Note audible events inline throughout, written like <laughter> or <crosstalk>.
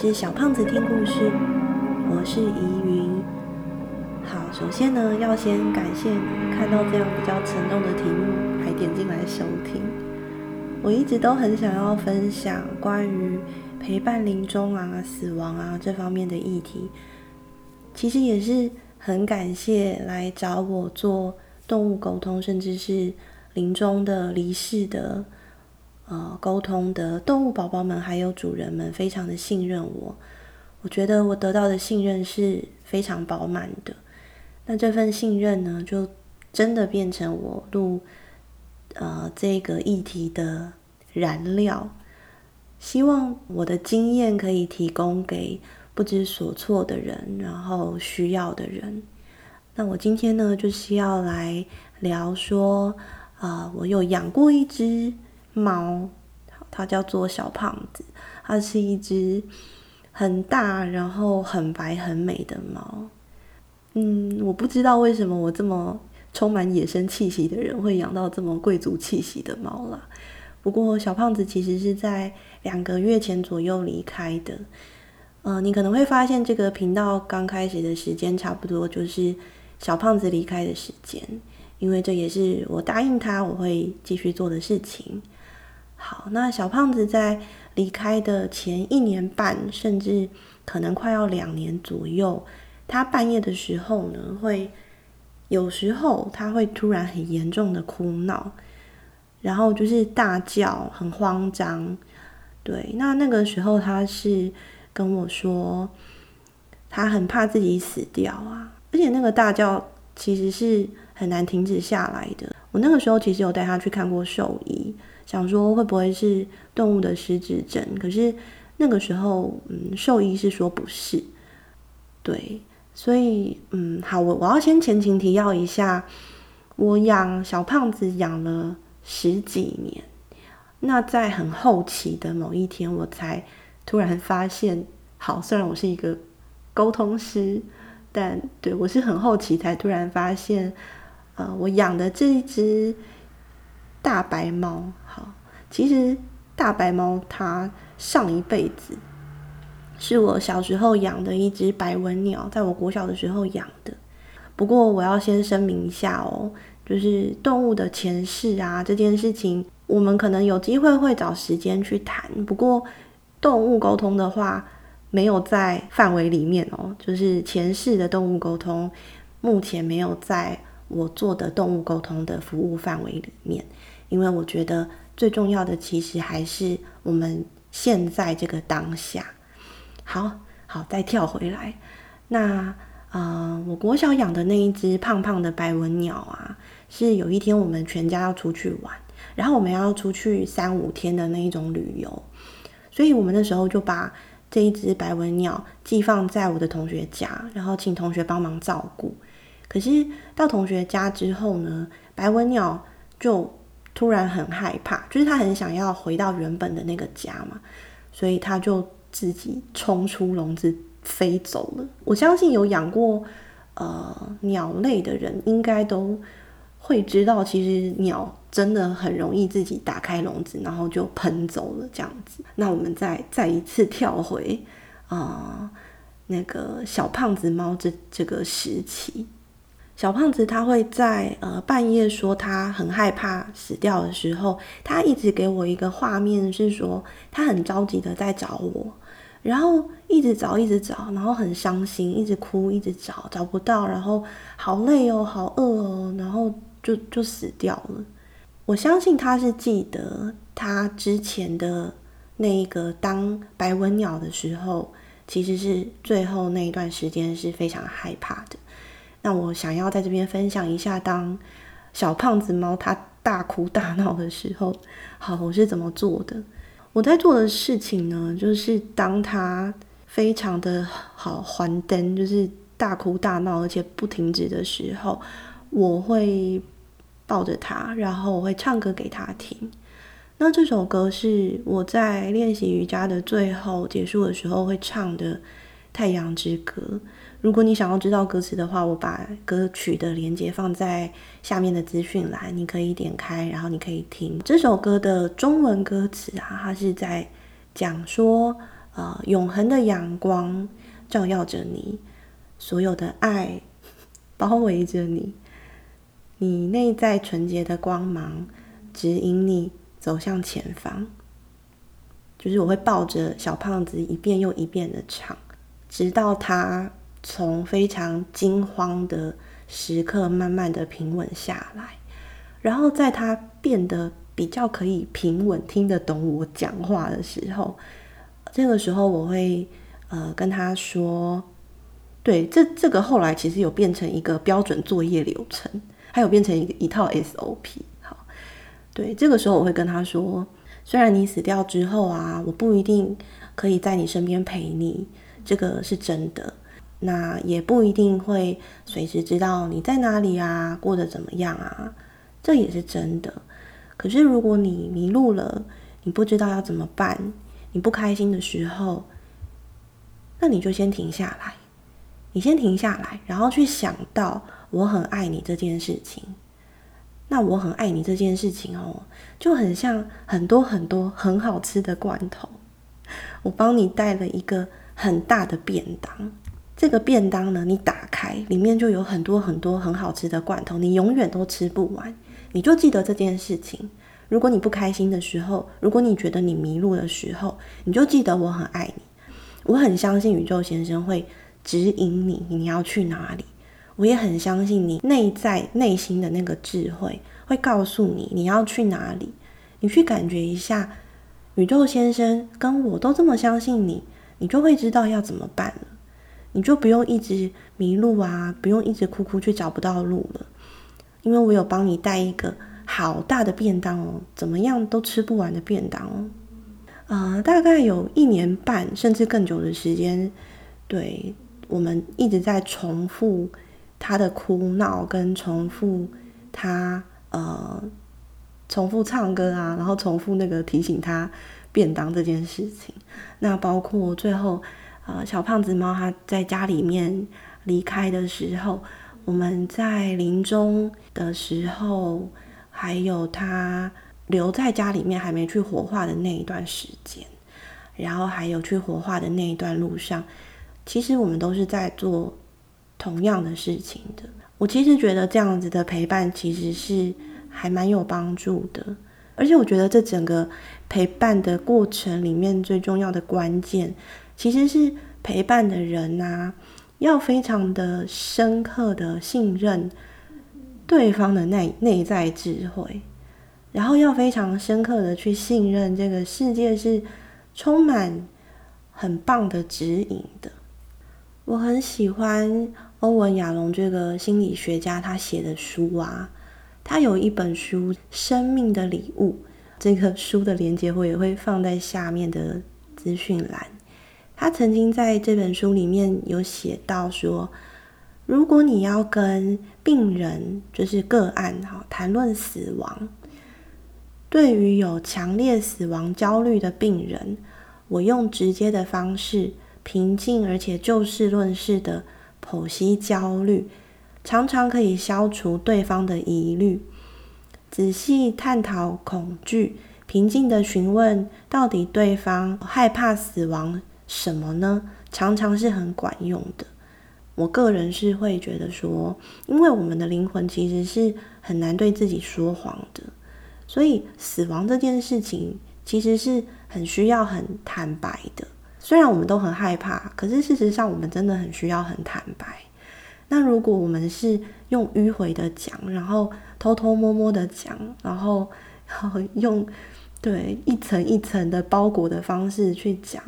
是小胖子听故事，我是怡云。好，首先呢，要先感谢你看到这样比较沉重的题目还点进来收听。我一直都很想要分享关于陪伴临终啊、死亡啊这方面的议题。其实也是很感谢来找我做动物沟通，甚至是临终的、离世的。呃，沟通的动物宝宝们还有主人们非常的信任我，我觉得我得到的信任是非常饱满的。那这份信任呢，就真的变成我录呃这个议题的燃料。希望我的经验可以提供给不知所措的人，然后需要的人。那我今天呢，就是要来聊说，啊、呃，我有养过一只。猫，它叫做小胖子，它是一只很大，然后很白很美的猫。嗯，我不知道为什么我这么充满野生气息的人会养到这么贵族气息的猫啦。不过小胖子其实是在两个月前左右离开的。嗯、你可能会发现这个频道刚开始的时间差不多就是小胖子离开的时间，因为这也是我答应他我会继续做的事情。好，那小胖子在离开的前一年半，甚至可能快要两年左右，他半夜的时候呢，会有时候他会突然很严重的哭闹，然后就是大叫，很慌张。对，那那个时候他是跟我说，他很怕自己死掉啊，而且那个大叫其实是很难停止下来的。我那个时候其实有带他去看过兽医。想说会不会是动物的失智症？可是那个时候，嗯，兽医是说不是。对，所以，嗯，好，我我要先前情提要一下，我养小胖子养了十几年，那在很后期的某一天，我才突然发现，好，虽然我是一个沟通师，但对，我是很后期才突然发现，呃，我养的这一只。大白猫，好，其实大白猫它上一辈子是我小时候养的一只白文鸟，在我国小的时候养的。不过我要先声明一下哦，就是动物的前世啊这件事情，我们可能有机会会找时间去谈。不过动物沟通的话，没有在范围里面哦，就是前世的动物沟通，目前没有在。我做的动物沟通的服务范围里面，因为我觉得最重要的其实还是我们现在这个当下。好，好，再跳回来。那，呃，我国小养的那一只胖胖的白文鸟啊，是有一天我们全家要出去玩，然后我们要出去三五天的那一种旅游，所以我们那时候就把这一只白文鸟寄放在我的同学家，然后请同学帮忙照顾。可是到同学家之后呢，白文鸟就突然很害怕，就是他很想要回到原本的那个家嘛，所以他就自己冲出笼子飞走了。我相信有养过呃鸟类的人，应该都会知道，其实鸟真的很容易自己打开笼子，然后就喷走了这样子。那我们再再一次跳回啊、呃、那个小胖子猫这这个时期。小胖子他会在呃半夜说他很害怕死掉的时候，他一直给我一个画面是说他很着急的在找我，然后一直找一直找，然后很伤心，一直哭一直找找不到，然后好累哦，好饿哦，然后就就死掉了。我相信他是记得他之前的那个当白文鸟的时候，其实是最后那一段时间是非常害怕的。那我想要在这边分享一下，当小胖子猫它大哭大闹的时候，好，我是怎么做的？我在做的事情呢，就是当它非常的好还灯，就是大哭大闹而且不停止的时候，我会抱着它，然后我会唱歌给它听。那这首歌是我在练习瑜伽的最后结束的时候会唱的《太阳之歌》。如果你想要知道歌词的话，我把歌曲的连接放在下面的资讯栏，你可以点开，然后你可以听这首歌的中文歌词啊，它是在讲说，呃永恒的阳光照耀着你，所有的爱 <laughs> 包围着你，你内在纯洁的光芒指引你走向前方。就是我会抱着小胖子一遍又一遍的唱，直到他从非常惊慌的时刻慢慢的平稳下来，然后在他变得比较可以平稳听得懂我讲话的时候，这个时候我会呃跟他说，对，这这个后来其实有变成一个标准作业流程，还有变成一个一套 SOP。好，对，这个时候我会跟他说。虽然你死掉之后啊，我不一定可以在你身边陪你，这个是真的。那也不一定会随时知道你在哪里啊，过得怎么样啊，这也是真的。可是如果你迷路了，你不知道要怎么办，你不开心的时候，那你就先停下来，你先停下来，然后去想到我很爱你这件事情。那我很爱你这件事情哦，就很像很多很多很好吃的罐头。我帮你带了一个很大的便当，这个便当呢，你打开里面就有很多很多很好吃的罐头，你永远都吃不完。你就记得这件事情。如果你不开心的时候，如果你觉得你迷路的时候，你就记得我很爱你。我很相信宇宙先生会指引你，你要去哪里。我也很相信你内在内心的那个智慧会告诉你你要去哪里，你去感觉一下，宇宙先生跟我都这么相信你，你就会知道要怎么办了，你就不用一直迷路啊，不用一直哭哭去找不到路了，因为我有帮你带一个好大的便当哦，怎么样都吃不完的便当哦，呃，大概有一年半甚至更久的时间，对，我们一直在重复。他的哭闹跟重复他呃重复唱歌啊，然后重复那个提醒他便当这件事情。那包括最后呃小胖子猫他在家里面离开的时候，我们在临终的时候，还有他留在家里面还没去火化的那一段时间，然后还有去火化的那一段路上，其实我们都是在做。同样的事情的，我其实觉得这样子的陪伴其实是还蛮有帮助的，而且我觉得这整个陪伴的过程里面最重要的关键，其实是陪伴的人呐，要非常的深刻的信任对方的内内在智慧，然后要非常深刻的去信任这个世界是充满很棒的指引的。我很喜欢。欧文亚龙这个心理学家，他写的书啊，他有一本书《生命的礼物》，这个书的连结我也会放在下面的资讯栏。他曾经在这本书里面有写到说，如果你要跟病人，就是个案哈，谈论死亡，对于有强烈死亡焦虑的病人，我用直接的方式，平静而且就事论事的。剖析焦虑，常常可以消除对方的疑虑；仔细探讨恐惧，平静地询问到底对方害怕死亡什么呢？常常是很管用的。我个人是会觉得说，因为我们的灵魂其实是很难对自己说谎的，所以死亡这件事情其实是很需要很坦白的。虽然我们都很害怕，可是事实上我们真的很需要很坦白。那如果我们是用迂回的讲，然后偷偷摸摸的讲，然后用对一层一层的包裹的方式去讲，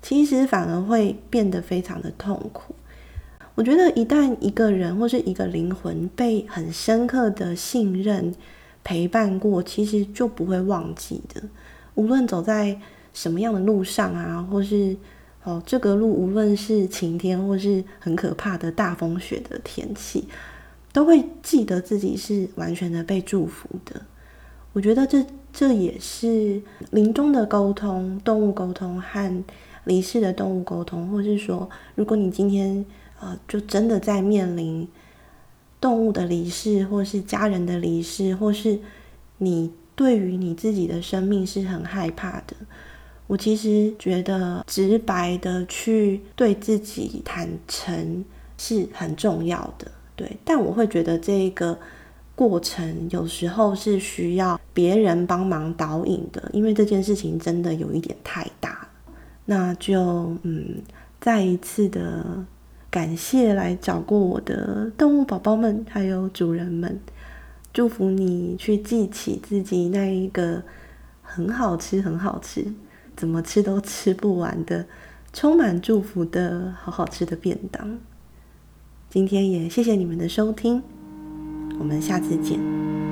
其实反而会变得非常的痛苦。我觉得一旦一个人或是一个灵魂被很深刻的信任陪伴过，其实就不会忘记的。无论走在什么样的路上啊，或是哦，这个路无论是晴天或是很可怕的大风雪的天气，都会记得自己是完全的被祝福的。我觉得这这也是临终的沟通、动物沟通和离世的动物沟通，或是说，如果你今天呃，就真的在面临动物的离世，或是家人的离世，或是你对于你自己的生命是很害怕的。我其实觉得直白的去对自己坦诚是很重要的，对。但我会觉得这个过程有时候是需要别人帮忙导引的，因为这件事情真的有一点太大。那就嗯，再一次的感谢来找过我的动物宝宝们，还有主人们，祝福你去记起自己那一个很好吃、很好吃。怎么吃都吃不完的，充满祝福的好好吃的便当。今天也谢谢你们的收听，我们下次见。